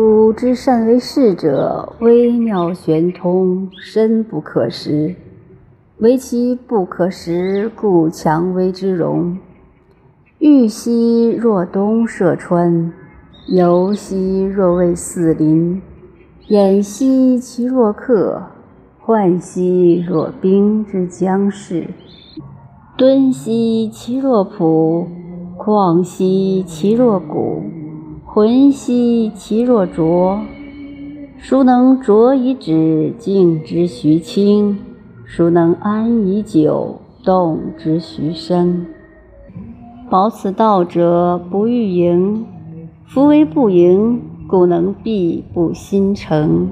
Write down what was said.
古之善为士者，微妙玄通，深不可识。唯其不可识，故强为之容。欲兮若东涉川，游兮若为四邻。偃兮其若客，涣兮若冰之将逝。敦兮其若朴，旷兮其若谷。浑兮其若浊。孰能浊以止，静之徐清？孰能安以久，动之徐生？保此道者，不欲盈。夫为不盈，故能蔽不心诚。